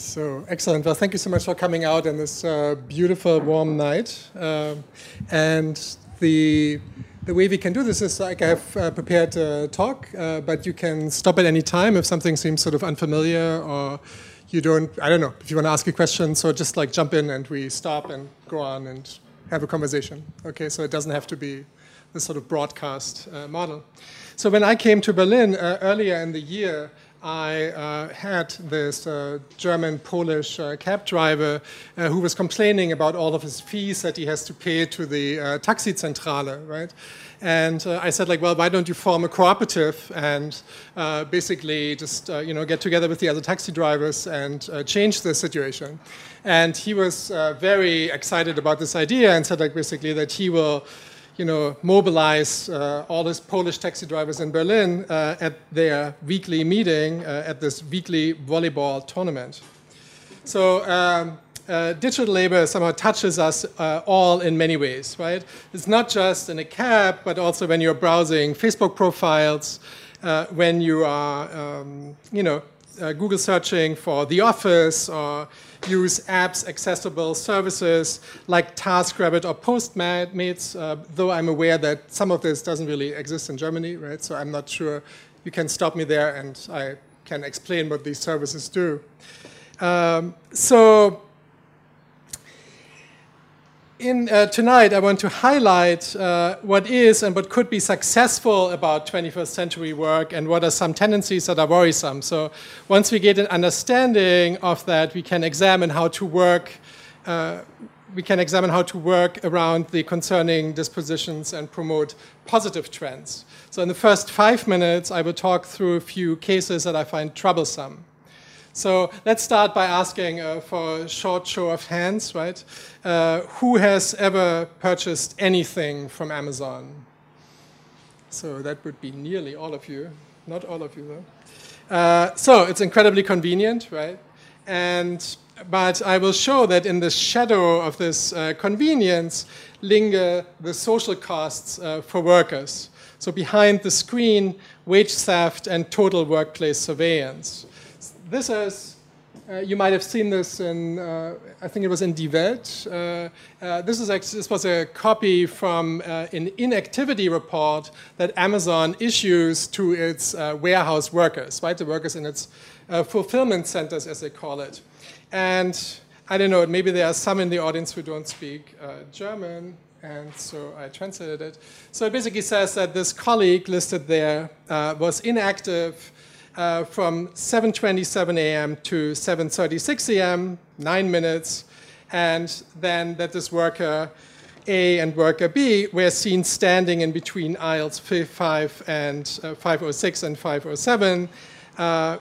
So excellent. Well, thank you so much for coming out on this uh, beautiful, warm night. Um, and the the way we can do this is like I have uh, prepared a talk, uh, but you can stop at any time if something seems sort of unfamiliar or you don't. I don't know if you want to ask a question. So just like jump in and we stop and go on and have a conversation. Okay, so it doesn't have to be this sort of broadcast uh, model. So when I came to Berlin uh, earlier in the year. I uh, had this uh, German Polish uh, cab driver uh, who was complaining about all of his fees that he has to pay to the uh, Taxizentrale, right? And uh, I said, like, well, why don't you form a cooperative and basically just, you know, get together with the other taxi drivers and change the situation? And he was very excited about this idea and said, like, basically that he will you know, mobilize uh, all these Polish taxi drivers in Berlin uh, at their weekly meeting uh, at this weekly volleyball tournament. So um, uh, digital labor somehow touches us uh, all in many ways, right? It's not just in a cab, but also when you're browsing Facebook profiles, uh, when you are, um, you know, Google searching for The Office or use apps accessible services like TaskRabbit or Postmates, uh, though I'm aware that some of this doesn't really exist in Germany, right? So I'm not sure. You can stop me there and I can explain what these services do. Um, so in, uh, tonight, I want to highlight uh, what is and what could be successful about 21st century work and what are some tendencies that are worrisome. So, once we get an understanding of that, we can examine how to work. Uh, we can examine how to work around the concerning dispositions and promote positive trends. So, in the first five minutes, I will talk through a few cases that I find troublesome. So let's start by asking uh, for a short show of hands, right? Uh, who has ever purchased anything from Amazon? So that would be nearly all of you, not all of you though. Uh, so it's incredibly convenient, right? And but I will show that in the shadow of this uh, convenience linger the social costs uh, for workers. So behind the screen, wage theft and total workplace surveillance this is, uh, you might have seen this in, uh, I think it was in Die Welt. Uh, uh this, is actually, this was a copy from uh, an inactivity report that Amazon issues to its uh, warehouse workers, right? The workers in its fulfillment centers, as they call it. And I don't know, maybe there are some in the audience who don't speak German and so I translated it. So it basically says that this colleague listed there was inactive uh, from 7.27 a.m. to 7.36 a.m., nine minutes, and then that this worker A and worker B were seen standing in between aisles 5 and uh, 506 and 507, uh,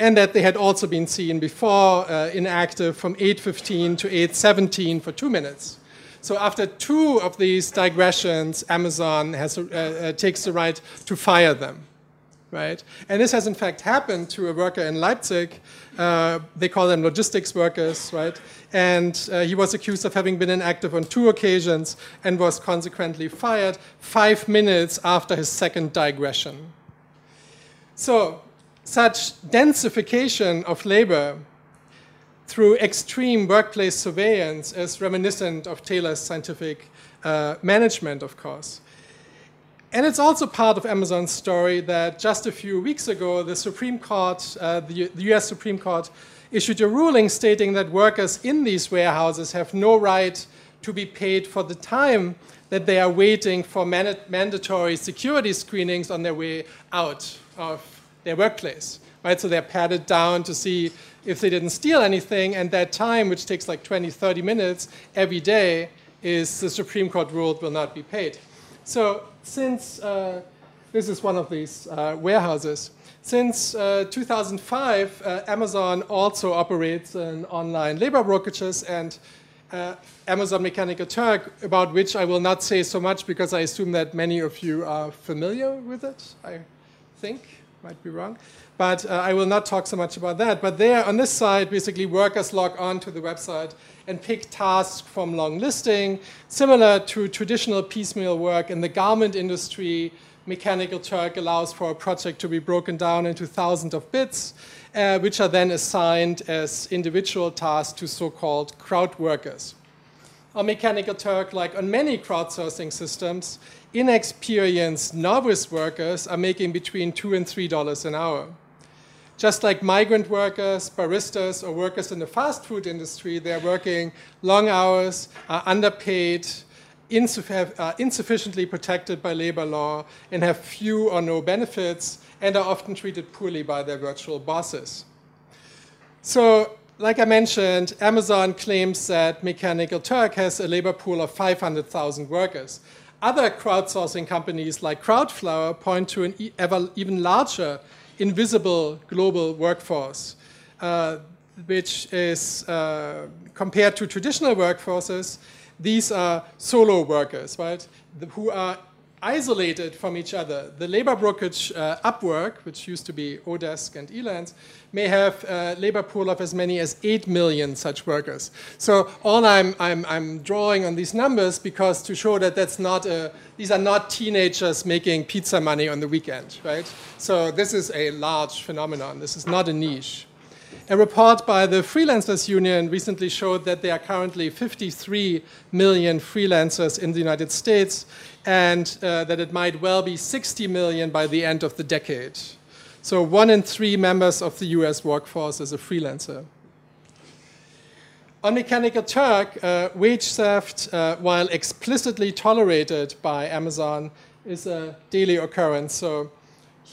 and that they had also been seen before uh, inactive from 8.15 to 8.17 for two minutes. So after two of these digressions, Amazon has, uh, uh, takes the right to fire them right? And this has in fact happened to a worker in Leipzig. Uh, they call them logistics workers, right? And uh, he was accused of having been inactive on two occasions and was consequently fired five minutes after his second digression. So, such densification of labor through extreme workplace surveillance is reminiscent of Taylor's scientific uh, management, of course. And it's also part of Amazon's story that just a few weeks ago, the Supreme Court, uh, the, the, US Supreme Court, issued a ruling stating that workers in these warehouses have no right to be paid for the time that they are waiting for man mandatory security screenings on their way out of their workplace. Right? So they're patted down to see if they didn't steal anything, and that time, which takes like 20, 30 minutes every day, is the Supreme Court ruled will not be paid. So since uh, this is one of these uh, warehouses, since uh, 2005, uh, Amazon also operates an online labor brokerages and uh, Amazon Mechanical Turk, about which I will not say so much because I assume that many of you are familiar with it, I think, might be wrong. But uh, I will not talk so much about that. But there, on this side, basically workers log on to the website and pick tasks from long listing, similar to traditional piecemeal work in the garment industry. Mechanical Turk allows for a project to be broken down into thousands of bits, uh, which are then assigned as individual tasks to so-called crowd workers. On Mechanical Turk, like on many crowdsourcing systems, inexperienced novice workers are making between two and three dollars an hour. Just like migrant workers, baristas, or workers in the fast food industry, they're working long hours, are underpaid, insuff insufficiently protected by labor law, and have few or no benefits, and are often treated poorly by their virtual bosses. So, like I mentioned, Amazon claims that Mechanical Turk has a labor pool of 500,000 workers. Other crowdsourcing companies like Crowdflower point to an ever, even larger invisible global workforce, uh, which is uh, compared to traditional workforces, these are solo workers, right, who are isolated from each other. The labor brokerage uh, Upwork, which used to be Odesk and Elance, may have a labor pool of as many as 8 million such workers. So all I'm, I'm, I'm drawing on these numbers because to show that that's not a, these are not teenagers making pizza money on the weekend, right? So this is a large phenomenon. This is not a niche. A report by the Freelancers Union recently showed that there are currently 53 million freelancers in the United States and uh, that it might well be 60 million by the end of the decade. So one in three members of the US workforce is a freelancer. On Mechanical Turk, uh, wage theft, uh, while explicitly tolerated by Amazon, is a daily occurrence. So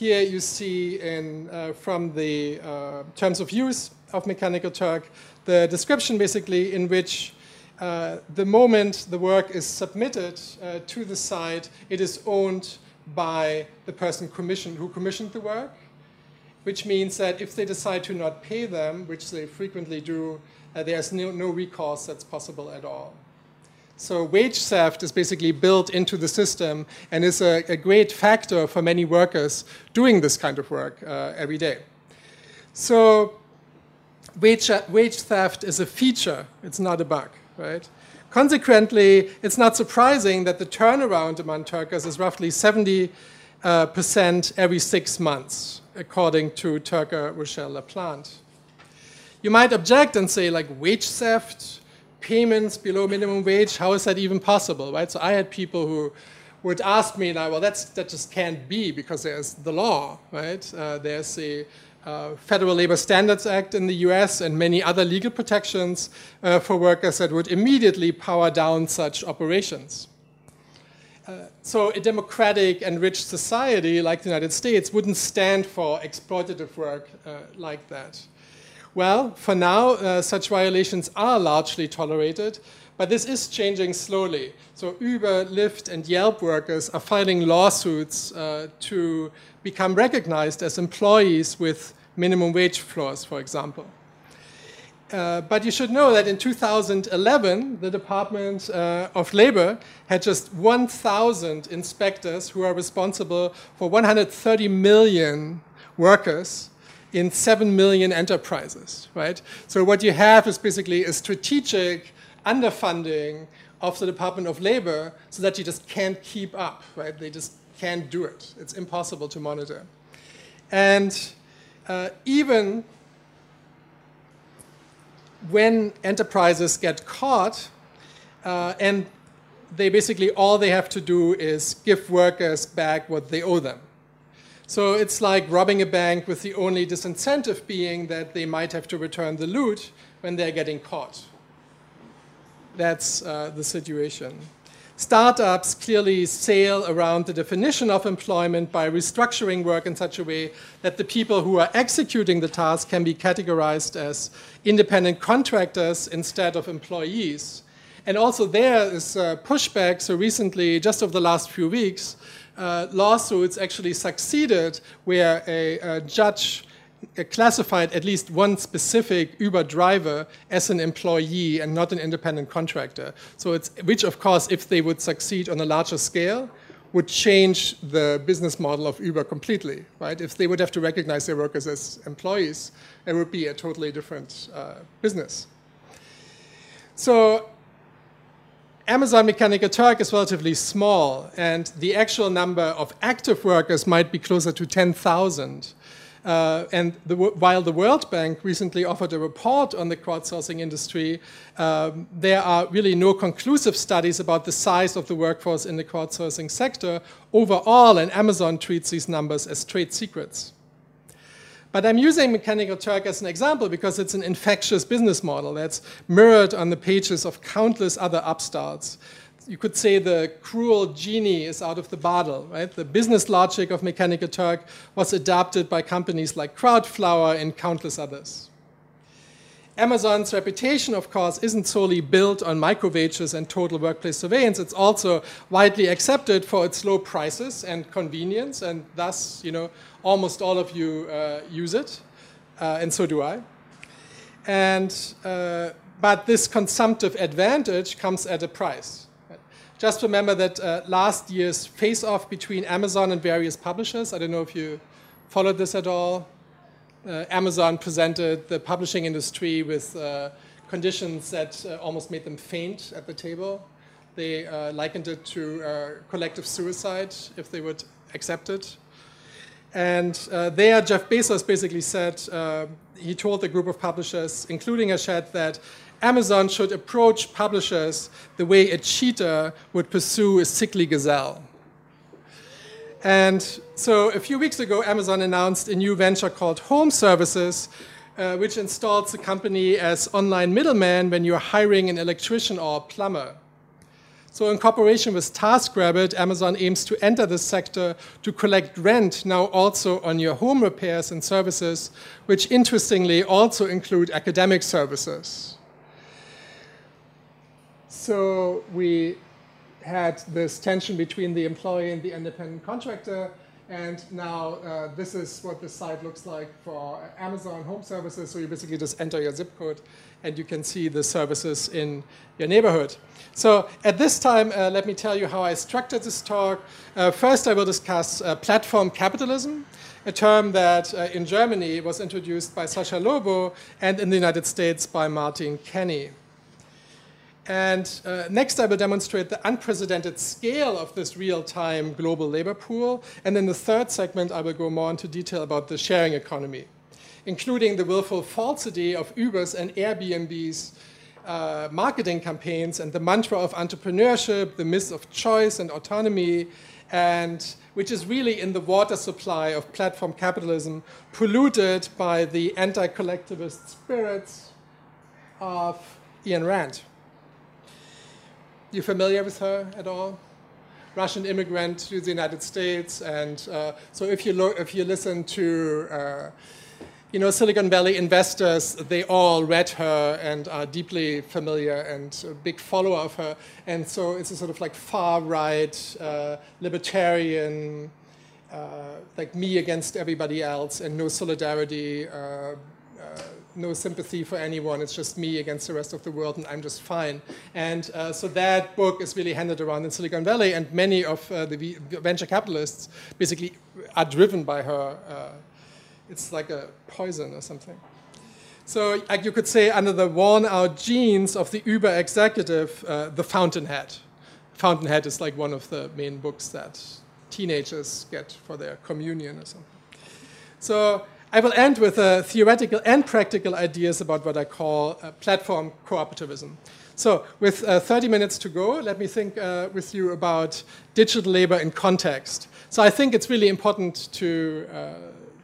here you see in, uh, from the uh, terms of use of Mechanical Turk the description basically in which uh, the moment the work is submitted uh, to the site, it is owned by the person commissioned, who commissioned the work, which means that if they decide to not pay them, which they frequently do, uh, there's no, no recourse that's possible at all. So wage theft is basically built into the system and is a, a great factor for many workers doing this kind of work uh, every day. So wage, wage theft is a feature, it's not a bug right? Consequently, it's not surprising that the turnaround among Turkers is roughly 70 uh, percent every six months, according to Turker Rochelle LaPlante. You might object and say, like, wage theft, payments below minimum wage, how is that even possible, right? So I had people who would ask me now, well, that's, that just can't be because there's the law, right? Uh, there's the uh, Federal Labor Standards Act in the US and many other legal protections uh, for workers that would immediately power down such operations. Uh, so a democratic and rich society like the United States wouldn't stand for exploitative work uh, like that. Well, for now, uh, such violations are largely tolerated, but this is changing slowly. So Uber, Lyft, and Yelp workers are filing lawsuits uh, to become recognized as employees with minimum wage floors, for example. Uh, but you should know that in 2011, the Department uh, of Labor had just 1,000 inspectors who are responsible for 130 million workers in 7 million enterprises, right? So what you have is basically a strategic underfunding of the Department of Labor so that you just can't keep up, right? They just can't do it. It's impossible to monitor. And uh, even when enterprises get caught uh, and they basically all they have to do is give workers back what they owe them. So it's like robbing a bank with the only disincentive being that they might have to return the loot when they're getting caught that's uh, the situation. Startups clearly sail around the definition of employment by restructuring work in such a way that the people who are executing the task can be categorized as independent contractors instead of employees. And also there is uh, pushback. So recently, just over the last few weeks, uh, lawsuits actually succeeded where a, a judge classified at least one specific Uber driver as an employee and not an independent contractor. So it's, which of course, if they would succeed on a larger scale, would change the business model of Uber completely, right? If they would have to recognize their workers as employees, it would be a totally different uh, business. So Amazon Mechanical Turk is relatively small, and the actual number of active workers might be closer to 10,000. Uh, and the, while the World Bank recently offered a report on the crowdsourcing industry, um, there are really no conclusive studies about the size of the workforce in the crowdsourcing sector overall, and Amazon treats these numbers as trade secrets. But I'm using Mechanical Turk as an example because it's an infectious business model that's mirrored on the pages of countless other upstarts. You could say the cruel genie is out of the bottle, right? The business logic of Mechanical Turk was adopted by companies like Crowdflower and countless others. Amazon's reputation, of course, isn't solely built on microwages and total workplace surveillance. It's also widely accepted for its low prices and convenience, and thus, you know, almost all of you uh, use it, uh, and so do I. And uh, but this consumptive advantage comes at a price. Just remember that uh, last year's face-off between Amazon and various publishers. I don't know if you followed this at all uh, Amazon presented the publishing industry with conditions that almost made them faint at the table. They likened it to collective suicide if they would accept it. And uh, there, Jeff Bezos basically said, he told the group of publishers, including Hachette, that Amazon should approach publishers the way a cheetah would pursue a sickly gazelle. And so a few weeks ago, Amazon announced a new venture called Home Services, uh, which installs the company as online middleman when you're hiring an electrician or plumber. So in cooperation with TaskRabbit, Amazon aims to enter this sector to collect rent now also on your home repairs and services, which interestingly also include academic services. So we had this tension between the employee and the independent contractor. And now uh, this is what the site looks like for Amazon Home Services. So you basically just enter your zip code and you can see the services in your neighborhood. So at this time, uh, let me tell you how I structured this talk. Uh, first, I will discuss uh, platform capitalism, a term that uh, in Germany was introduced by Sascha Lobo and in the United States by Martin Kenney. And uh, next, I will demonstrate the unprecedented scale of this real-time global labor pool. And in the third segment, I will go more into detail about the sharing economy, including the willful falsity of Uber's and Airbnb's uh, marketing campaigns and the mantra of entrepreneurship, the myth of choice and autonomy, and which is really in the water supply of platform capitalism, polluted by the anti-collectivist spirits of Ayn Rand. You familiar with her at all? Russian immigrant to the United States, and uh, so if you look, if you listen to, uh, you know, Silicon Valley investors, they all read her and are deeply familiar and a big follower of her, and so it's a sort of like far right, uh, libertarian, uh, like me against everybody else, and no solidarity uh, uh, no sympathy for anyone. It's just me against the rest of the world, and I'm just fine. And uh, so that book is really handed around in Silicon Valley, and many of uh, the venture capitalists basically are driven by her. It's like a poison or something. So like you could say, under the worn-out jeans of the Uber executive, uh, the Fountainhead. Fountainhead is like one of the main books that teenagers get for their communion or something. So I will end with uh, theoretical and practical ideas about what I call uh, platform cooperativism. So, with uh, 30 minutes to go, let me think uh, with you about digital labor in context. So, I think it's really important to, uh,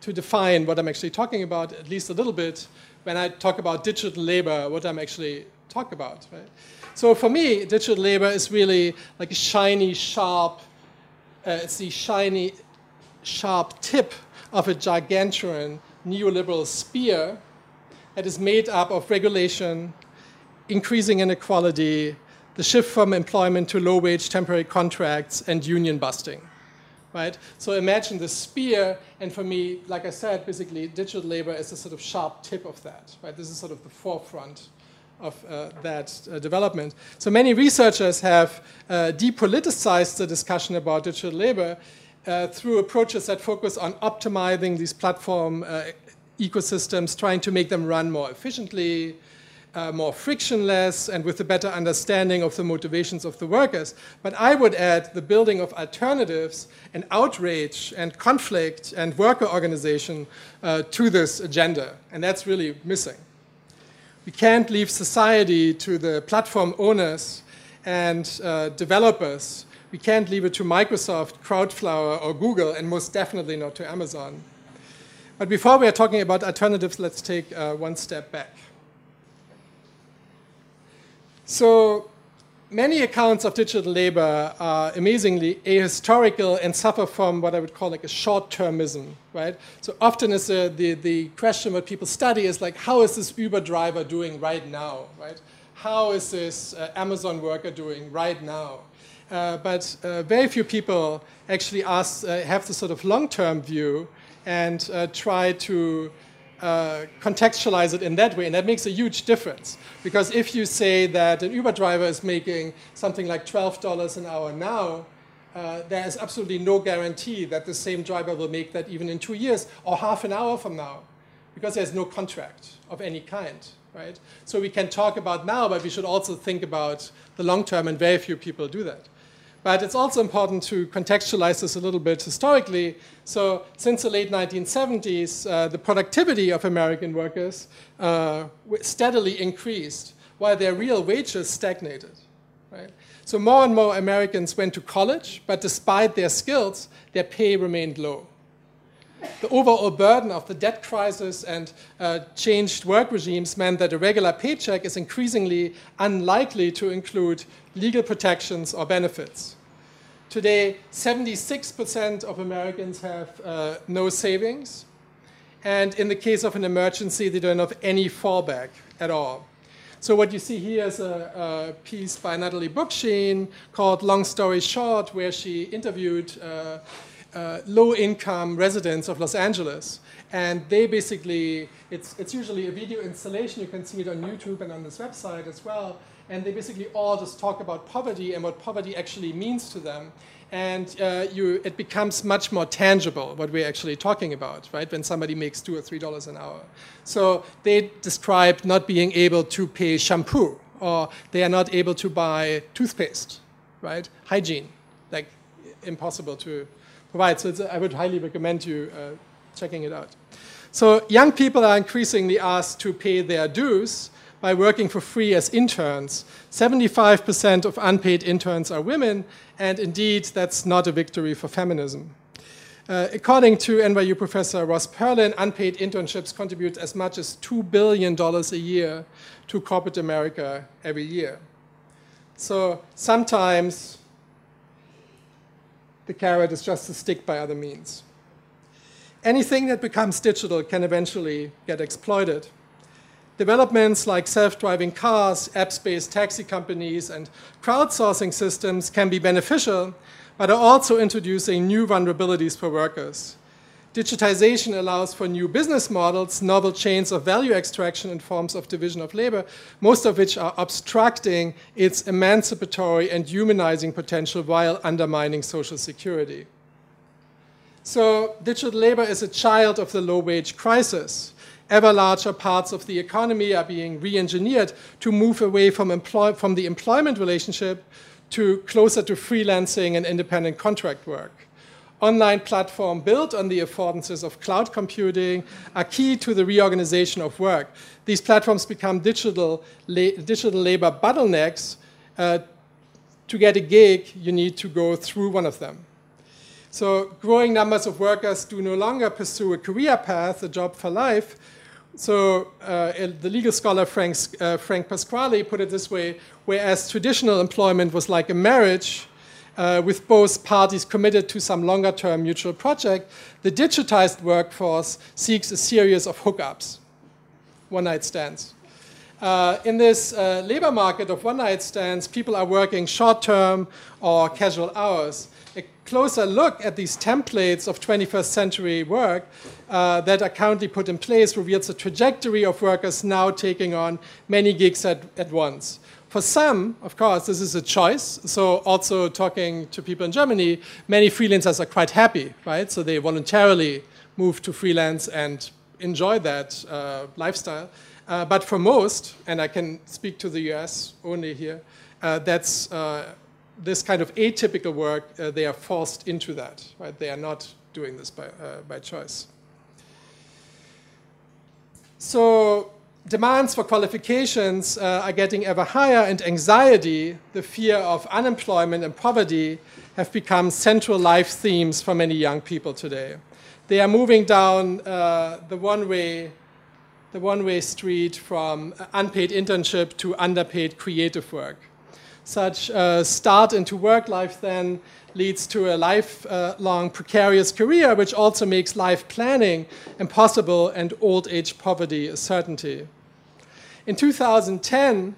to define what I'm actually talking about, at least a little bit, when I talk about digital labor, what I'm actually talking about. Right? So, for me, digital labor is really like a shiny, sharp, uh, it's the shiny, sharp tip of a gargantuan neoliberal spear that is made up of regulation, increasing inequality, the shift from employment to low wage temporary contracts, and union busting. Right? So imagine the spear, and for me, like I said, basically digital labor is a sort of sharp tip of that. Right? This is sort of the forefront of uh, that uh, development. So many researchers have uh, depoliticized the discussion about digital labor uh, through approaches that focus on optimizing these platform uh, ecosystems, trying to make them run more efficiently, uh, more frictionless and with a better understanding of the motivations of the workers. But I would add the building of alternatives and outrage and conflict and worker organization uh, to this agenda. And that's really missing. We can't leave society to the platform owners and uh, developers. We can't leave it to Microsoft, Crowdflower, or Google, and most definitely not to Amazon. But before we are talking about alternatives, let's take uh, one step back. So many accounts of digital labor are amazingly ahistorical and suffer from what I would call like a short-termism, right? So often is the, the, the question what people study is like, how is this Uber driver doing right now, right? How is this uh, Amazon worker doing right now? Uh, but uh, very few people actually ask, uh, have the sort of long-term view and uh, try to uh, contextualize it in that way, and that makes a huge difference. Because if you say that an Uber driver is making something like $12 an hour now, uh, there is absolutely no guarantee that the same driver will make that even in two years or half an hour from now, because there's no contract of any kind, right? So we can talk about now, but we should also think about the long term, and very few people do that. But it's also important to contextualize this a little bit historically. So since the late 1970s, uh, the productivity of American workers uh, steadily increased while their real wages stagnated. Right? So more and more Americans went to college, but despite their skills, their pay remained low. The overall burden of the debt crisis and uh, changed work regimes meant that a regular paycheck is increasingly unlikely to include legal protections or benefits. Today, 76% of Americans have uh, no savings. And in the case of an emergency, they don't have any fallback at all. So what you see here is a, a piece by Natalie Bookchin called Long Story Short, where she interviewed uh, uh, low-income residents of Los Angeles. And they basically, it's, it's usually a video installation. You can see it on YouTube and on this website as well and they basically all just talk about poverty and what poverty actually means to them. And uh, you, it becomes much more tangible what we're actually talking about, right? When somebody makes two or three dollars an hour. So they describe not being able to pay shampoo, or they are not able to buy toothpaste, right? Hygiene, like impossible to provide. So I would highly recommend you uh, checking it out. So young people are increasingly asked to pay their dues by working for free as interns. 75% of unpaid interns are women, and indeed, that's not a victory for feminism. Uh, according to NYU professor Ross Perlin, unpaid internships contribute as much as $2 billion a year to corporate America every year. So sometimes the carrot is just a stick by other means. Anything that becomes digital can eventually get exploited. Developments like self-driving cars, apps-based taxi companies, and crowdsourcing systems can be beneficial, but are also introducing new vulnerabilities for workers. Digitization allows for new business models, novel chains of value extraction and forms of division of labor, most of which are obstructing its emancipatory and humanizing potential while undermining social security. So digital labor is a child of the low-wage crisis ever larger parts of the economy are being re-engineered to move away from, from, the employment relationship to closer to freelancing and independent contract work. Online platforms built on the affordances of cloud computing are key to the reorganization of work. These platforms become digital, la digital labor bottlenecks. Uh, to get a gig, you need to go through one of them. So growing numbers of workers do no longer pursue a career path, a job for life, so uh, the legal scholar Frank, uh, Frank Pasquale put it this way, whereas traditional employment was like a marriage, uh, with both parties committed to some longer term mutual project, the digitized workforce seeks a series of hookups, one night stands. Uh, in this uh, labor market of one night stands, people are working short term or casual hours a closer look at these templates of 21st century work uh, that are currently put in place reveals the trajectory of workers now taking on many gigs at, at once. For some, of course, this is a choice. So also talking to people in Germany, many freelancers are quite happy, right? So they voluntarily move to freelance and enjoy that uh, lifestyle. Uh, but for most, and I can speak to the US only here, uh, that's uh, this kind of atypical work, uh, they are forced into that, right? They are not doing this by, uh, by choice. So demands for qualifications uh, are getting ever higher, and anxiety, the fear of unemployment and poverty, have become central life themes for many young people today. They are moving down uh, the one-way the one-way street from unpaid internship to underpaid creative work. Such uh, start into work life then leads to a lifelong precarious career, which also makes life planning impossible and old age poverty a certainty. In 2010,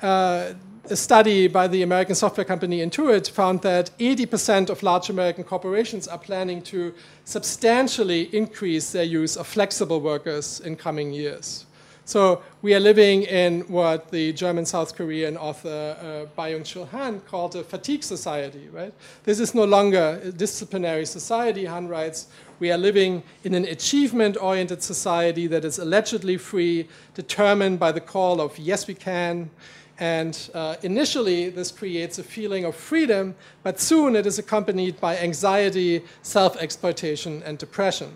uh, a study by the American software company Intuit found that 80% of large American corporations are planning to substantially increase their use of flexible workers in coming years. So we are living in what the German South Korean author uh, Byung-Chul Han called a fatigue society, right? This is no longer a disciplinary society, Han writes. We are living in an achievement-oriented society that is allegedly free, determined by the call of yes we can, and uh, initially, this creates a feeling of freedom, but soon it is accompanied by anxiety, self exploitation, and depression.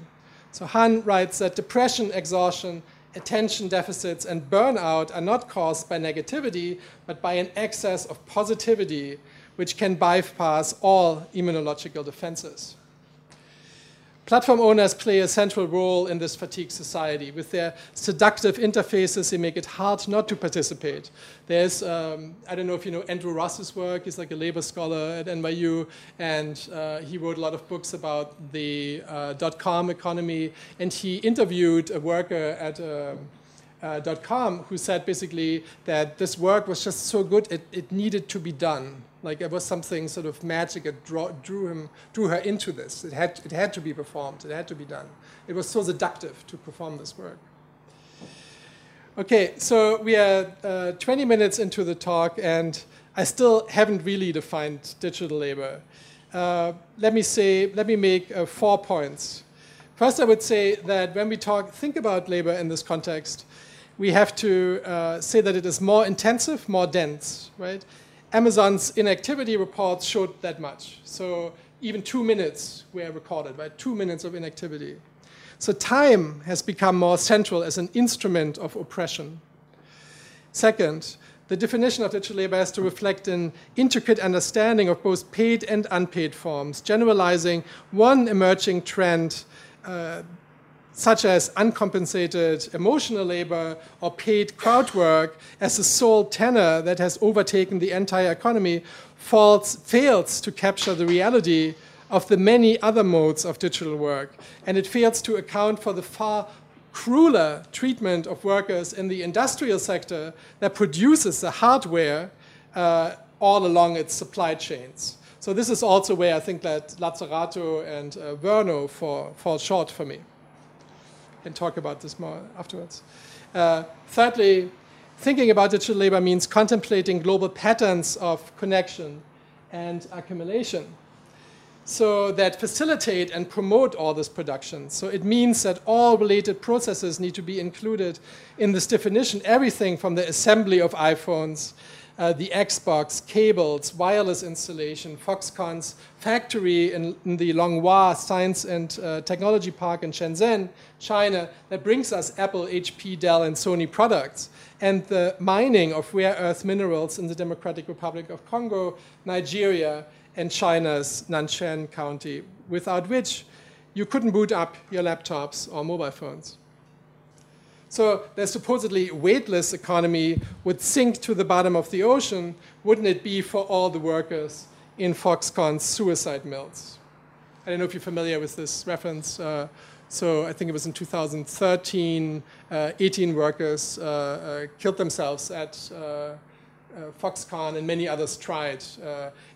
So Han writes that depression, exhaustion, attention deficits, and burnout are not caused by negativity, but by an excess of positivity, which can bypass all immunological defenses. Platform owners play a central role in this fatigue society. With their seductive interfaces, they make it hard not to participate. There's, um, I don't know if you know Andrew Ross's work, he's like a labor scholar at NYU, and uh, he wrote a lot of books about the uh, dot com economy, and he interviewed a worker at a, uh, .com who said basically that this work was just so good it, it needed to be done like it was something sort of magic that draw, drew him, drew her into this. It had, it had to be performed. It had to be done. It was so seductive to perform this work. Okay, so we are uh, 20 minutes into the talk, and I still haven't really defined digital labor. Uh, let me say, let me make uh, four points. First, I would say that when we talk, think about labor in this context, we have to uh, say that it is more intensive, more dense, right? Amazon's inactivity reports showed that much. So even two minutes were recorded, right? Two minutes of inactivity. So time has become more central as an instrument of oppression. Second, the definition of digital labor has to reflect an intricate understanding of both paid and unpaid forms, generalizing one emerging trend uh, such as uncompensated emotional labor or paid crowd work as the sole tenor that has overtaken the entire economy falls, fails to capture the reality of the many other modes of digital work. And it fails to account for the far crueler treatment of workers in the industrial sector that produces the hardware uh, all along its supply chains. So this is also where I think that Lazzarato and uh, Virno fall, fall short for me can talk about this more afterwards. Uh, thirdly, thinking about digital labor means contemplating global patterns of connection and accumulation so that facilitate and promote all this production. So it means that all related processes need to be included in this definition, everything from the assembly of iPhones uh, the Xbox, cables, wireless installation, Foxconn's factory in, in the Longhua Science and uh, Technology Park in Shenzhen, China, that brings us Apple, HP, Dell, and Sony products, and the mining of rare earth minerals in the Democratic Republic of Congo, Nigeria, and China's Nanshan County, without which you couldn't boot up your laptops or mobile phones. So the supposedly weightless economy would sink to the bottom of the ocean, wouldn't it be for all the workers in Foxconn's suicide mills? I don't know if you're familiar with this reference. Uh, so I think it was in 2013, uh, 18 workers uh, uh, killed themselves at uh, uh, Foxconn and many others tried.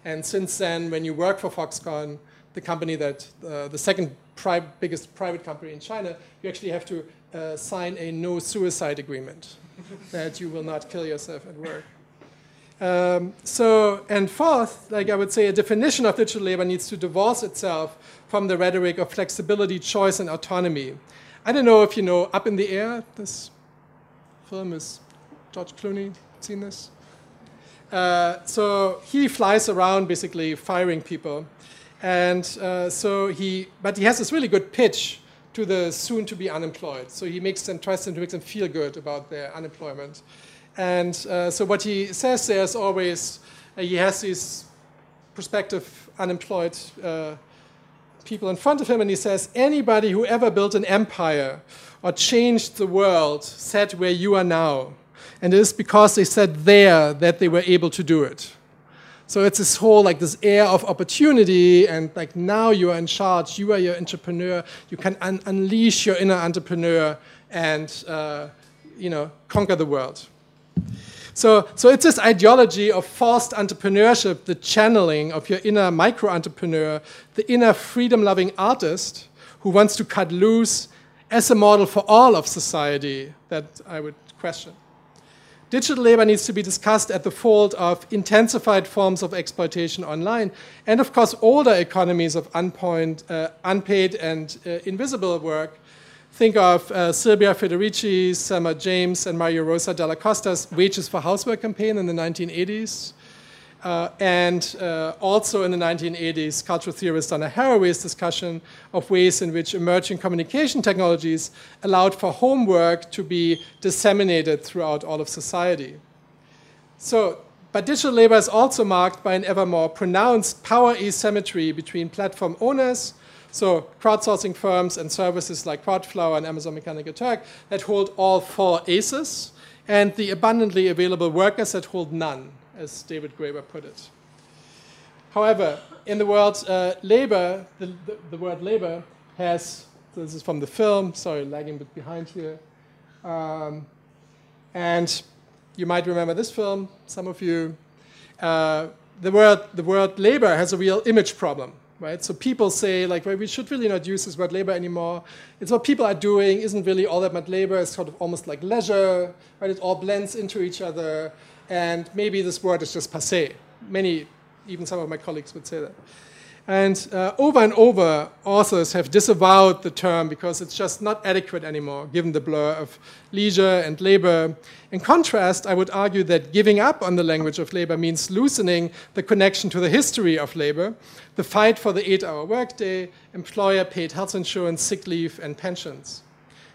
and since then, when you work for Foxconn, the company that, the second pri biggest private company in China, you actually have to uh, sign a no suicide agreement that you will not kill yourself at work. Um, so, and fourth, like I would say, a definition of digital labor needs to divorce itself from the rhetoric of flexibility, choice, and autonomy. I don't know if you know Up in the Air, this film is George Clooney. Seen this? Uh, so he flies around basically firing people. And uh, so he, but he has this really good pitch to the soon to be unemployed. So he makes them, tries them to make them feel good about their unemployment. And uh, so what he says there is always, uh, he has these prospective unemployed uh, people in front of him, and he says, anybody who ever built an empire or changed the world sat where you are now. And it is because they sat there that they were able to do it. So it's this whole like this air of opportunity, and like now you are in charge, you are your entrepreneur, you can un unleash your inner entrepreneur and uh, you know conquer the world. So, so it's this ideology of forced entrepreneurship, the channeling of your inner micro entrepreneur, the inner freedom loving artist who wants to cut loose as a model for all of society that I would question. Digital labor needs to be discussed at the fold of intensified forms of exploitation online, and of course, older economies of unpoint, uh, unpaid and uh, invisible work Think of uh, Silvia Federici, Selma James, and Maria Rosa Dalla Costa's Wages for Housework campaign in the 1980s. Uh, and uh, also in the 1980s, cultural theorist Donna Haraway's discussion of ways in which emerging communication technologies allowed for homework to be disseminated throughout all of society. So, but digital labor is also marked by an ever more pronounced power asymmetry between platform owners so crowdsourcing firms and services like Crowdflower and Amazon Mechanical Turk that hold all four aces, and the abundantly available workers that hold none, as David Graeber put it. However, in the world uh, labor, the, the, the, word labor has, this is from the film, sorry, lagging a bit behind here. Um, and you might remember this film, some of you. Uh, the, word, the word labor has a real image problem right? So people say like, well, we should really not use this word labor anymore. It's what people are doing isn't really all that much labor. It's sort of almost like leisure, right? It all blends into each other, and maybe this word is just passé. Many, even some of my colleagues would say that. And uh, over and over, authors have disavowed the term because it's just not adequate anymore, given the blur of leisure and labor. In contrast, I would argue that giving up on the language of labor means loosening the connection to the history of labor, the fight for the eight hour workday, employer paid health insurance, sick leave, and pensions.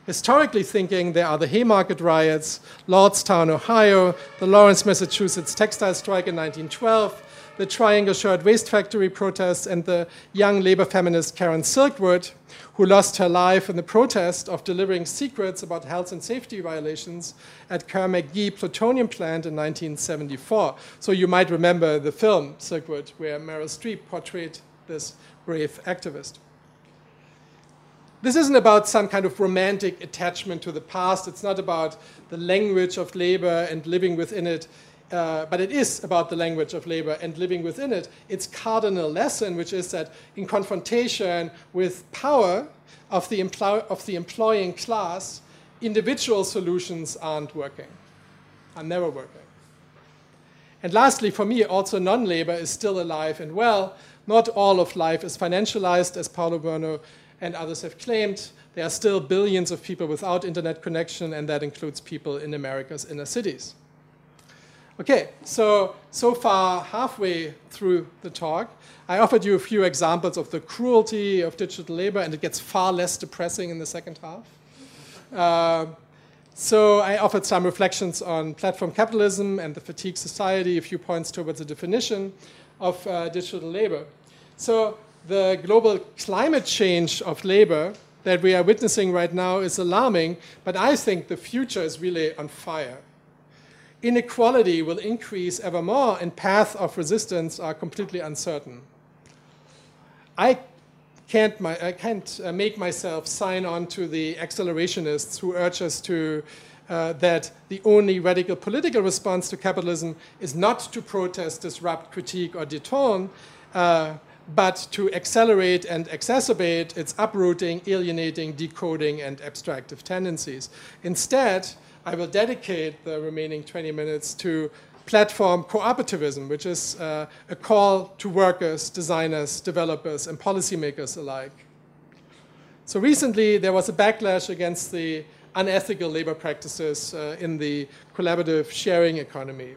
Historically thinking, there are the Haymarket riots, Lordstown, Ohio, the Lawrence, Massachusetts textile strike in 1912 the Triangle Shirtwaist Factory protests and the young labor feminist Karen Silkwood, who lost her life in the protest of delivering secrets about health and safety violations at Kerr McGee plutonium plant in 1974. So you might remember the film Silkwood, where Meryl Streep portrayed this brave activist. This isn't about some kind of romantic attachment to the past. It's not about the language of labor and living within it uh, but it is about the language of labor and living within it. Its cardinal lesson, which is that in confrontation with power of the, of the employing class, individual solutions aren't working, are never working. And lastly, for me, also non labor is still alive and well. Not all of life is financialized, as Paulo Bueno and others have claimed. There are still billions of people without internet connection, and that includes people in America's inner cities. Okay, so, so far, halfway through the talk, I offered you a few examples of the cruelty of digital labor, and it gets far less depressing in the second half. Uh, so I offered some reflections on platform capitalism and the fatigue society, a few points towards the definition of uh, digital labor. So the global climate change of labor that we are witnessing right now is alarming, but I think the future is really on fire inequality will increase ever more and paths of resistance are completely uncertain. I can't, my, I can't uh, make myself sign on to the accelerationists who urge us to uh, that the only radical political response to capitalism is not to protest, disrupt, critique, or detone, uh, but to accelerate and exacerbate its uprooting, alienating, decoding, and abstractive tendencies. Instead, I will dedicate the remaining 20 minutes to platform cooperativism, which is uh, a call to workers, designers, developers, and policymakers alike. So recently, there was a backlash against the unethical labor practices uh, in the collaborative sharing economy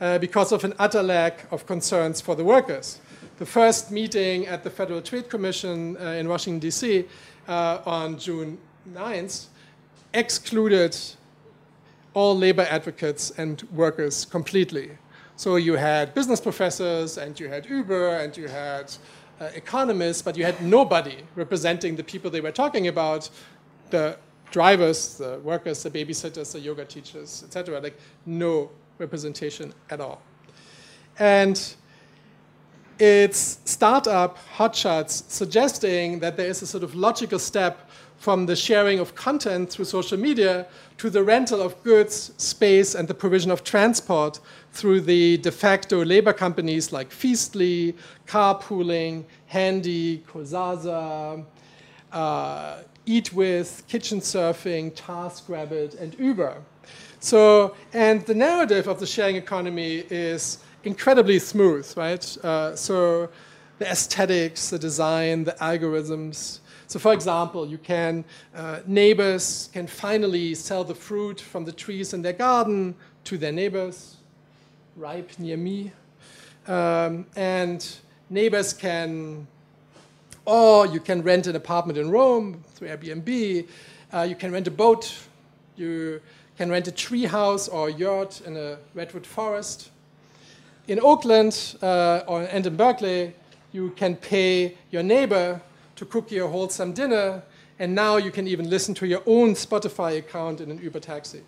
uh, because of an utter lack of concerns for the workers. The first meeting at the Federal Trade Commission uh, in Washington, D.C. Uh, on June 9th excluded all labor advocates and workers completely. So you had business professors, and you had Uber, and you had uh, economists, but you had nobody representing the people they were talking about, the drivers, the workers, the babysitters, the yoga teachers, etc. Like no representation at all. And it's startup hotshots suggesting that there is a sort of logical step from the sharing of content through social media to the rental of goods, space, and the provision of transport through the de facto labor companies like Feastly, Carpooling, Handy, Kozaza, uh, Eat With, Kitchen Surfing, TaskRabbit, and Uber. So, and the narrative of the sharing economy is incredibly smooth, right? Uh, so the aesthetics, the design, the algorithms. So for example, you can, uh, neighbors can finally sell the fruit from the trees in their garden to their neighbors, ripe near me. Um, and neighbors can, or you can rent an apartment in Rome through Airbnb. Uh, you can rent a boat. You can rent a tree house or a yacht in a redwood forest in Oakland uh, or, and in Berkeley, you can pay your neighbor to cook you a wholesome dinner, and now you can even listen to your own Spotify account in an Uber taxi.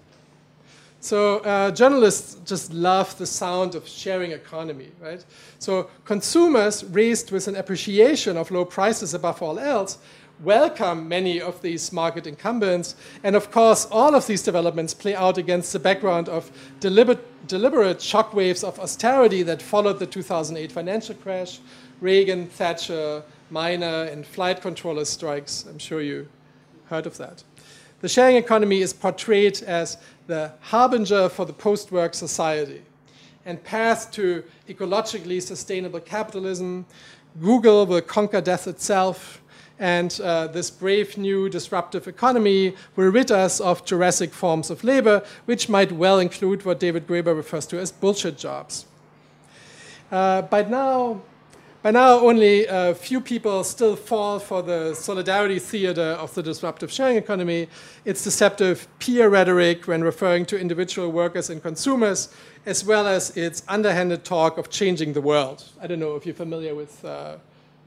So uh, journalists just love the sound of sharing economy, right? So consumers, raised with an appreciation of low prices above all else, welcome many of these market incumbents. And of course, all of these developments play out against the background of deliberate, deliberate shockwaves of austerity that followed the 2008 financial crash, Reagan, Thatcher, miner, and flight controller strikes. I'm sure you heard of that. The sharing economy is portrayed as the harbinger for the post work society and path to ecologically sustainable capitalism. Google will conquer death itself and uh, this brave new disruptive economy will rid us of Jurassic forms of labor, which might well include what David Graeber refers to as bullshit jobs. Uh, by now, by now, only a few people still fall for the solidarity theater of the disruptive sharing economy. It's deceptive peer rhetoric when referring to individual workers and consumers, as well as its underhanded talk of changing the world. I don't know if you're familiar with uh,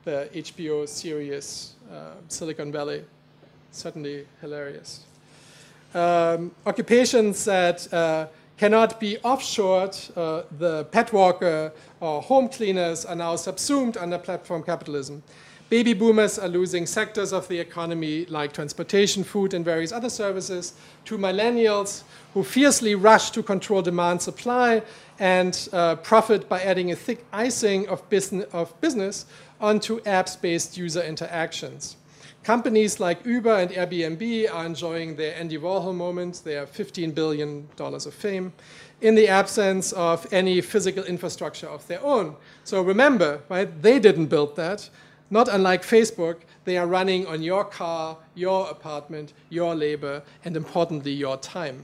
the HBO series Silicon Valley. Certainly hilarious. Um, occupations that uh, cannot be offshored, uh, the pet walker or home cleaners are now subsumed under platform capitalism. Baby boomers are losing sectors of the economy like transportation, food, and various other services to millennials who fiercely rush to control demand supply and uh, profit by adding a thick icing of, business, of business onto apps based user interactions. Companies like Uber and Airbnb are enjoying their Andy Warhol moment, their $15 billion of fame, in the absence of any physical infrastructure of their own. So remember, right, they didn't build that. Not unlike Facebook, they are running on your car, your apartment, your labor, and importantly, your time.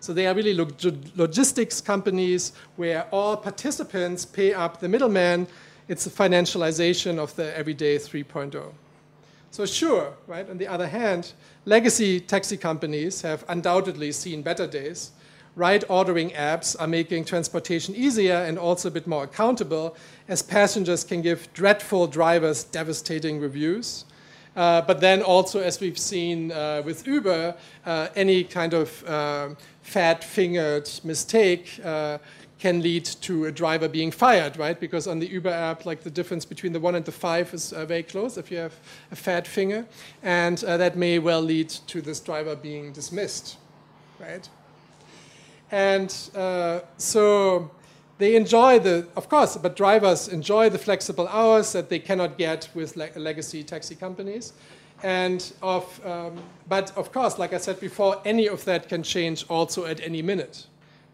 So they are really log logistics companies where all participants pay up the middleman it's a financialization of the everyday 3.0. So sure, right? On the other hand, legacy taxi companies have undoubtedly seen better days. Ride ordering apps are making transportation easier and also a bit more accountable, as passengers can give dreadful drivers devastating reviews. Uh, but then also, as we've seen uh, with Uber, uh, any kind of uh, fat-fingered mistake uh, can lead to a driver being fired, right? Because on the Uber app, like the difference between the one and the five is uh, very close if you have a fat finger. And uh, that may well lead to this driver being dismissed, right? And uh, so they enjoy the, of course, but drivers enjoy the flexible hours that they cannot get with le legacy taxi companies. And of, um, but of course, like I said before, any of that can change also at any minute,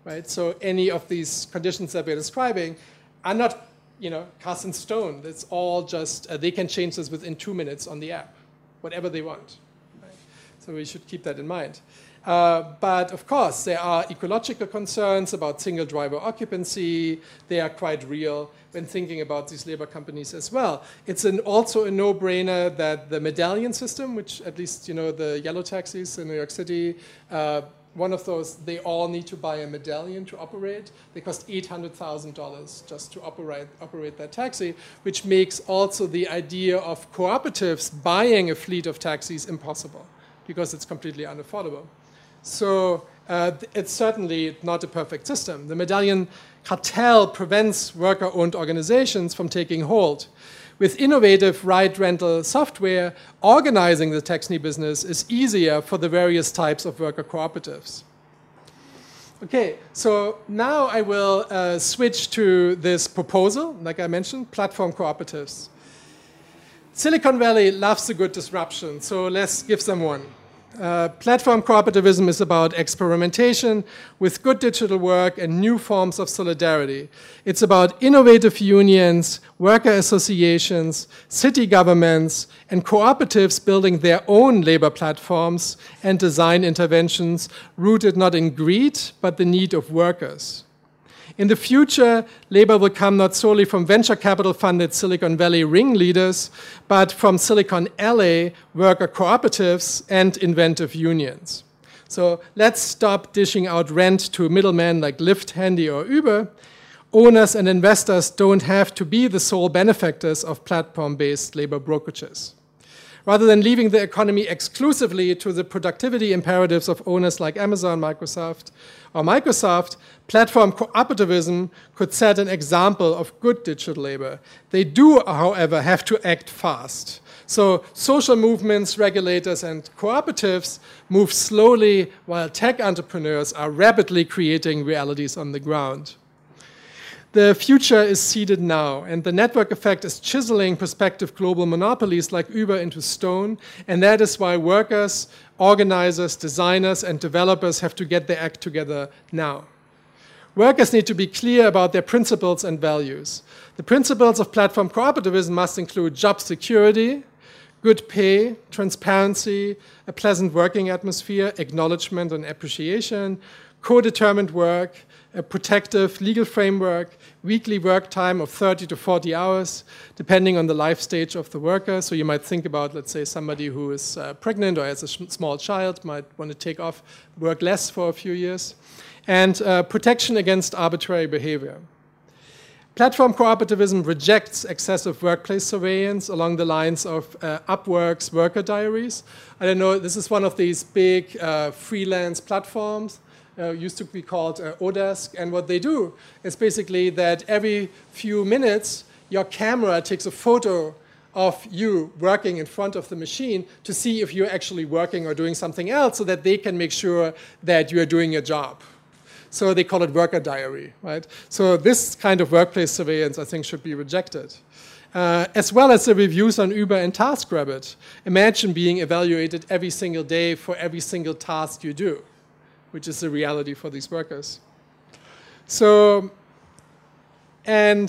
right? So any of these conditions that we're describing are not, you know, cast in stone. It's all just, uh, they can change this within two minutes on the app, whatever they want. Right? So we should keep that in mind. Uh, but of course, there are ecological concerns about single driver occupancy. They are quite real when thinking about these labor companies as well. It's an, also a no-brainer that the medallion system, which at least you know the yellow taxis in New York City, uh, one of those, they all need to buy a medallion to operate. They cost $800,000 just to operate, operate that taxi, which makes also the idea of cooperatives buying a fleet of taxis impossible because it's completely unaffordable. So uh, it's certainly not a perfect system. The medallion cartel prevents worker owned organizations from taking hold. With innovative ride rental software, organizing the taxi business is easier for the various types of worker cooperatives. Okay, so now I will uh, switch to this proposal, like I mentioned, platform cooperatives. Silicon Valley loves a good disruption, so let's give them one. Uh, platform cooperativism is about experimentation with good digital work and new forms of solidarity. It's about innovative unions, worker associations, city governments, and cooperatives building their own labor platforms and design interventions rooted not in greed, but the need of workers. In the future, labor will come not solely from venture capital funded Silicon Valley ringleaders, but from Silicon Alley worker cooperatives and inventive unions. So let's stop dishing out rent to middlemen like Lyft, Handy, or Uber. Owners and investors don't have to be the sole benefactors of platform based labor brokerages. Rather than leaving the economy exclusively to the productivity imperatives of owners like Amazon, Microsoft, or Microsoft, platform cooperativism could set an example of good digital labor. They do, however, have to act fast. So social movements, regulators, and cooperatives move slowly while tech entrepreneurs are rapidly creating realities on the ground. The future is seeded now, and the network effect is chiseling prospective global monopolies like Uber into stone, and that is why workers, organizers, designers, and developers have to get their act together now. Workers need to be clear about their principles and values. The principles of platform cooperativism must include job security, good pay, transparency, a pleasant working atmosphere, acknowledgement and appreciation, co determined work, a protective legal framework, weekly work time of 30 to 40 hours, depending on the life stage of the worker. So you might think about, let's say, somebody who is uh, pregnant or has a small child might want to take off work less for a few years, and uh, protection against arbitrary behavior. Platform cooperativism rejects excessive workplace surveillance along the lines of uh, Upwork's worker diaries. I don't know, this is one of these big uh, freelance platforms uh, used to be called uh, Odesk. And what they do is basically that every few minutes, your camera takes a photo of you working in front of the machine to see if you're actually working or doing something else so that they can make sure that you're doing your job. So they call it worker diary, right? So this kind of workplace surveillance, I think, should be rejected. Uh, as well as the reviews on Uber and TaskRabbit. Imagine being evaluated every single day for every single task you do which is the reality for these workers. So, and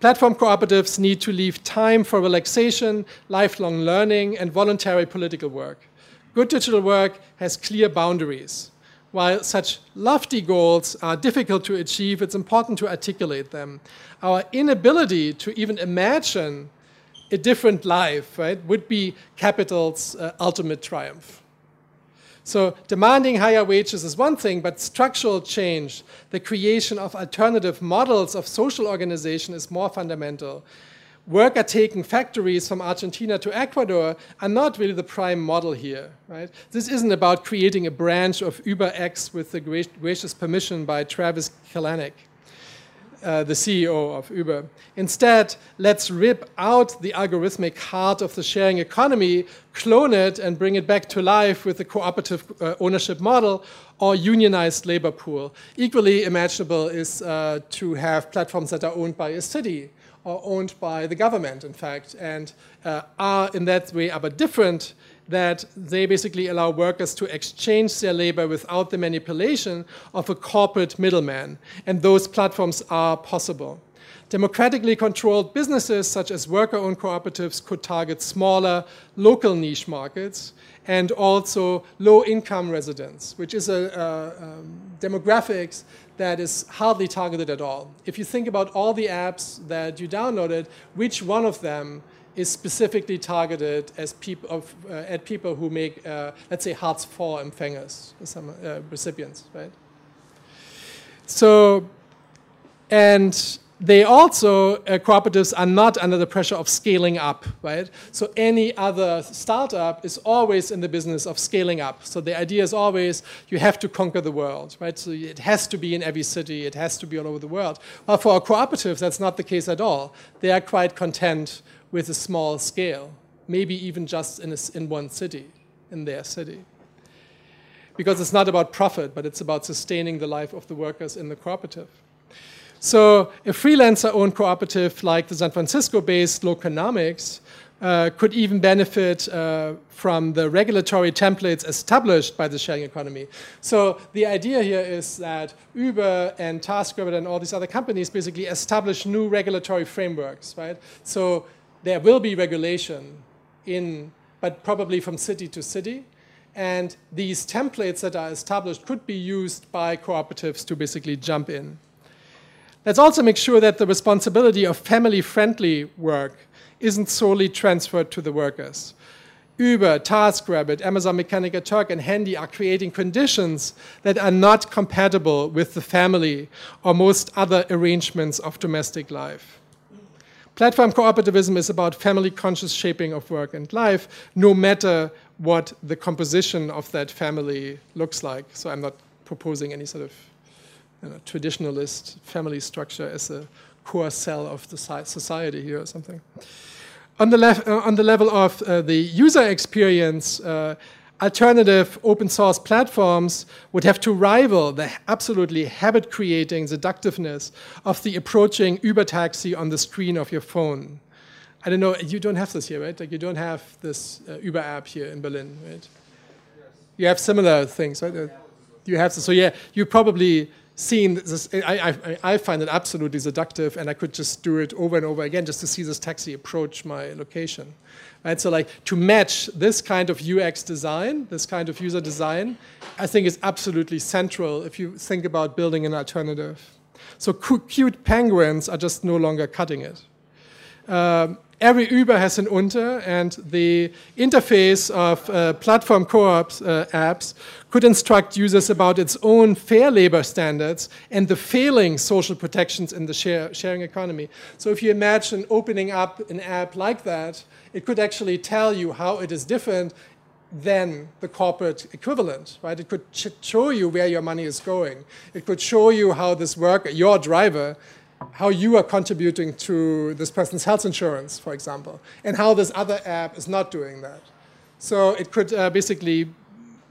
platform cooperatives need to leave time for relaxation, lifelong learning, and voluntary political work. Good digital work has clear boundaries. While such lofty goals are difficult to achieve, it's important to articulate them. Our inability to even imagine a different life, right, would be capital's uh, ultimate triumph. So demanding higher wages is one thing, but structural change, the creation of alternative models of social organization is more fundamental. Worker taking factories from Argentina to Ecuador are not really the prime model here. Right? This isn't about creating a branch of UberX with the gracious permission by Travis Kalanick. Uh, the CEO of Uber. Instead, let's rip out the algorithmic heart of the sharing economy, clone it, and bring it back to life with a cooperative uh, ownership model or unionized labor pool. Equally imaginable is uh, to have platforms that are owned by a city or owned by the government, in fact, and uh, are in that way aber different that they basically allow workers to exchange their labor without the manipulation of a corporate middleman. And those platforms are possible. Democratically controlled businesses, such as worker owned cooperatives, could target smaller local niche markets and also low income residents, which is a, a um, demographics that is hardly targeted at all. If you think about all the apps that you downloaded, which one of them is specifically targeted as people of, uh, at people who make, uh, let's say, Hartz IV empfängers, some uh, recipients, right? So, and they also, uh, cooperatives are not under the pressure of scaling up, right? So any other startup is always in the business of scaling up. So the idea is always you have to conquer the world, right? So it has to be in every city, it has to be all over the world. But for cooperatives, that's not the case at all. They are quite content with a small scale, maybe even just in, a, in one city, in their city. Because it's not about profit, but it's about sustaining the life of the workers in the cooperative. So a freelancer-owned cooperative like the San Francisco-based Loconomics uh, could even benefit uh, from the regulatory templates established by the sharing economy. So the idea here is that Uber and TaskRabbit and all these other companies basically establish new regulatory frameworks, right? So there will be regulation in, but probably from city to city. And these templates that are established could be used by cooperatives to basically jump in. Let's also make sure that the responsibility of family friendly work isn't solely transferred to the workers. Uber, TaskRabbit, Amazon Mechanical Turk, and Handy are creating conditions that are not compatible with the family or most other arrangements of domestic life. Platform cooperativism is about family conscious shaping of work and life, no matter what the composition of that family looks like. So I'm not proposing any sort of you know, traditionalist family structure as a core cell of the society here or something. On the, uh, on the level of uh, the user experience, uh, alternative open source platforms would have to rival the absolutely habit creating seductiveness of the approaching Uber taxi on the screen of your phone. I don't know, you don't have this here, right? Like you don't have this uh, Uber app here in Berlin, right? You have similar things, right? You have this. So yeah, you probably seen this, I, I, I, find it absolutely seductive, and I could just do it over and over again just to see this taxi approach my location. Right? So, like to match this kind of UX design, this kind of user design, I think is absolutely central if you think about building an alternative. So, cute penguins are just no longer cutting it. Um, every Uber has an Unter, and the interface of uh, platform co-op uh, apps could instruct users about its own fair labor standards and the failing social protections in the share, sharing economy. So if you imagine opening up an app like that, it could actually tell you how it is different than the corporate equivalent, right? It could show you where your money is going. It could show you how this worker, your driver, how you are contributing to this person's health insurance, for example, and how this other app is not doing that. So it could uh, basically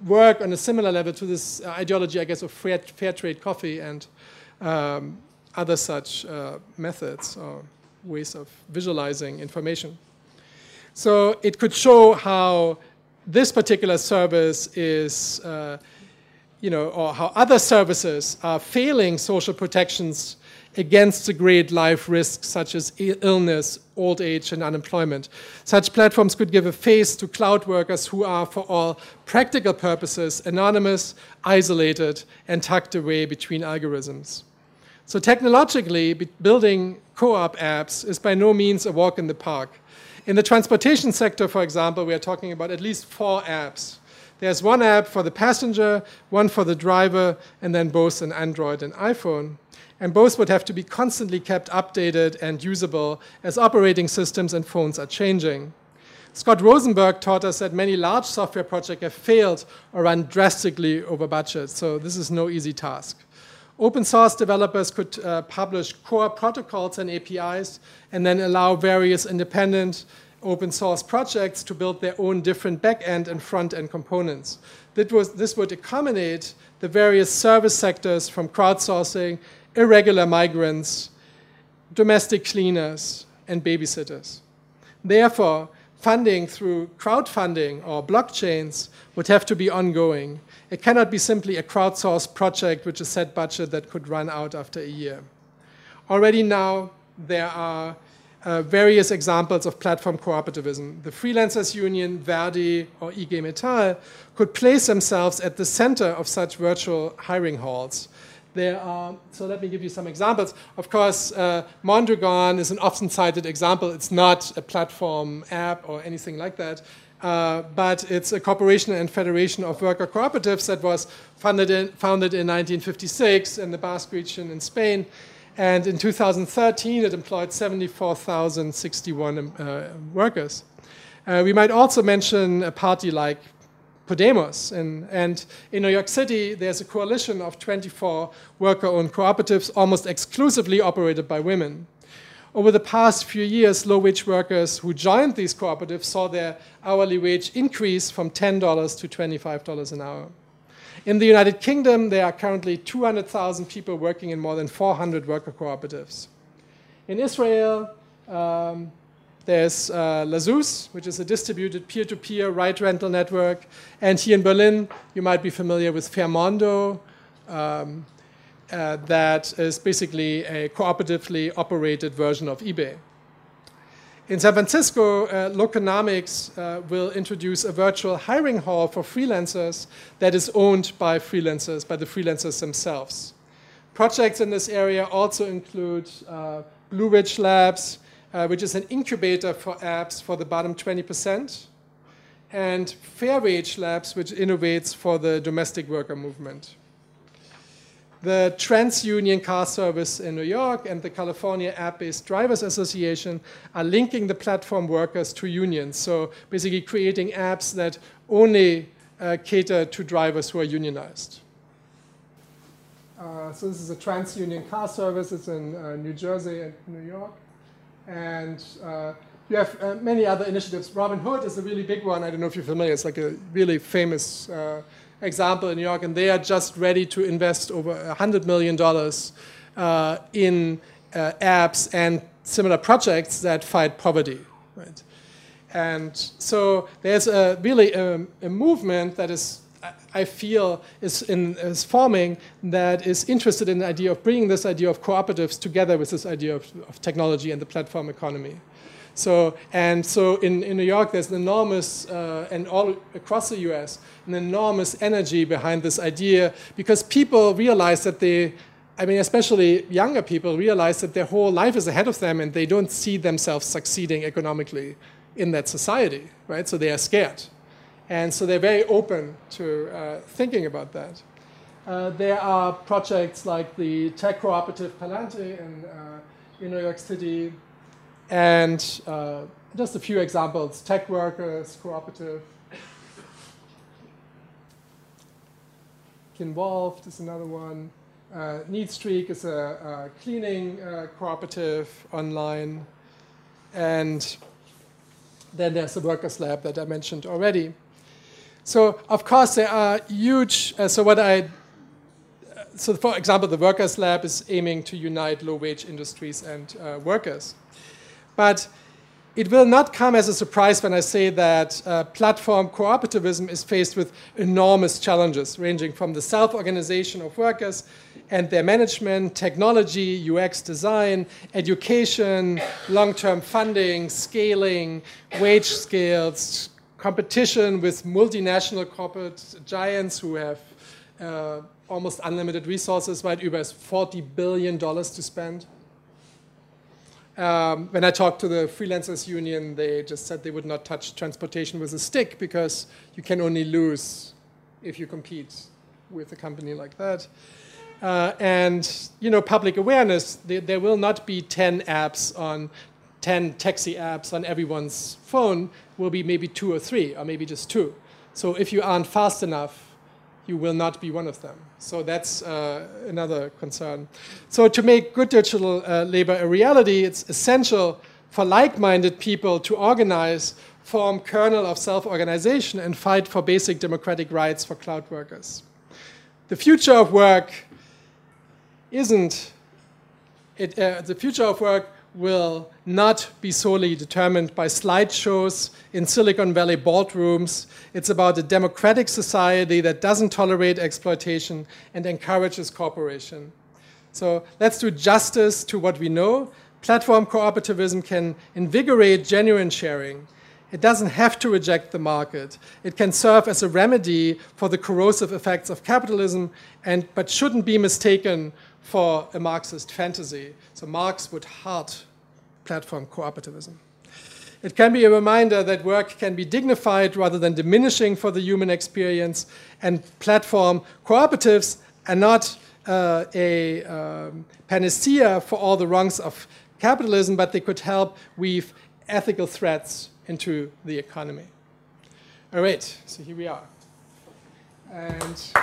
work on a similar level to this uh, ideology, I guess, of fair, fair trade coffee and um, other such uh, methods or ways of visualizing information. So it could show how this particular service is, uh, you know, or how other services are failing social protections against the great life risks such as illness, old age, and unemployment. Such platforms could give a face to cloud workers who are, for all practical purposes, anonymous, isolated, and tucked away between algorithms. So, technologically, building co op apps is by no means a walk in the park. In the transportation sector, for example, we are talking about at least four apps. There's one app for the passenger, one for the driver, and then both an Android and iPhone and both would have to be constantly kept updated and usable as operating systems and phones are changing. Scott Rosenberg taught us that many large software projects have failed or run drastically over budget, so this is no easy task. Open source developers could uh, publish core protocols and APIs and then allow various independent open source projects to build their own different back-end and front-end components. Was, this would accommodate the various service sectors from crowdsourcing irregular migrants, domestic cleaners, and babysitters. Therefore, funding through crowdfunding or blockchains would have to be ongoing. It cannot be simply a crowdsourced project with a set budget that could run out after a year. Already now, there are uh, various examples of platform cooperativism. The Freelancers Union, Verdi, or IG Metall could place themselves at the center of such virtual hiring halls. There are, so let me give you some examples. Of course, uh, Mondragon is an often cited example. It's not a platform app or anything like that. Uh, but it's a corporation and federation of worker cooperatives that was funded in, founded in 1956 in the Basque region in Spain. And in 2013, it employed 74,061 uh, workers. Uh, we might also mention a party like Podemos. And, and in New York City, there's a coalition of 24 worker owned cooperatives, almost exclusively operated by women. Over the past few years, low wage workers who joined these cooperatives saw their hourly wage increase from $10 to $25 an hour. In the United Kingdom, there are currently 200,000 people working in more than 400 worker cooperatives. In Israel, um, there's uh, La'Zooz, which is a distributed peer-to-peer ride rental network. And here in Berlin, you might be familiar with Fairmondo. Um, uh, that is basically a cooperatively operated version of eBay. In San Francisco, uh, Loconomics uh, will introduce a virtual hiring hall for freelancers that is owned by freelancers, by the freelancers themselves. Projects in this area also include uh, Blue Ridge Labs, uh, which is an incubator for apps for the bottom 20%, and Fair Wage Labs, which innovates for the domestic worker movement the TransUnion Car Service in New York and the California App-Based Drivers Association are linking the platform workers to unions. So basically creating apps that only uh, cater to drivers who are unionized. Uh, so this is a TransUnion Car Service. It's in uh, New Jersey and New York. And uh, you have uh, many other initiatives. Robin Hood is a really big one. I don't know if you're familiar. It's like a really famous uh, example in New York, and they are just ready to invest over $100 million uh, in uh, apps and similar projects that fight poverty. Right? And so there's a, really a, a movement that is, I feel, is, in, is forming that is interested in the idea of bringing this idea of cooperatives together with this idea of, of technology and the platform economy. So, and so in, in New York, there's an enormous, uh, and all across the US, an enormous energy behind this idea because people realize that they, I mean, especially younger people realize that their whole life is ahead of them and they don't see themselves succeeding economically in that society, right? So they are scared. And so they're very open to uh, thinking about that. Uh, there are projects like the tech cooperative Palante in, uh, in New York City and uh, just a few examples, tech workers, cooperative. Kinvolved is another one. Uh, is a, a cleaning uh, cooperative online. And then there's the Workers Lab that I mentioned already. So, of course, there are huge, uh, so what I, so for example, the Workers Lab is aiming to unite low wage industries and uh, workers. But it will not come as a surprise when I say that uh, platform cooperativism is faced with enormous challenges, ranging from the self organization of workers and their management, technology, UX design, education, long term funding, scaling, wage scales, competition with multinational corporate giants who have uh, almost unlimited resources, right? Uber has $40 billion to spend. Um, when I talked to the freelancers union, they just said they would not touch transportation with a stick because you can only lose if you compete with a company like that. Uh, and you know, public awareness. There, there, will not be 10 apps on 10 taxi apps on everyone's phone. Will be maybe two or three, or maybe just two. So if you aren't fast enough, you will not be one of them. So that's uh, another concern. So to make good digital uh, labor a reality, it's essential for like-minded people to organize, form kernel of self-organization, and fight for basic democratic rights for cloud workers. The future of work isn't, it, uh, the future of work will not be solely determined by slideshows in Silicon Valley boardrooms. It's about a democratic society that doesn't tolerate exploitation and encourages cooperation. So let's do justice to what we know. platform cooperativism can invigorate genuine sharing. It doesn't have to reject the market. It can serve as a remedy for the corrosive effects of capitalism, and, but shouldn't be mistaken for a Marxist fantasy. So Marx would heart platform cooperativism. It can be a reminder that work can be dignified rather than diminishing for the human experience, and platform cooperatives are not uh, a um, panacea for all the wrongs of capitalism, but they could help weave ethical threats into the economy. All right, so here we are. And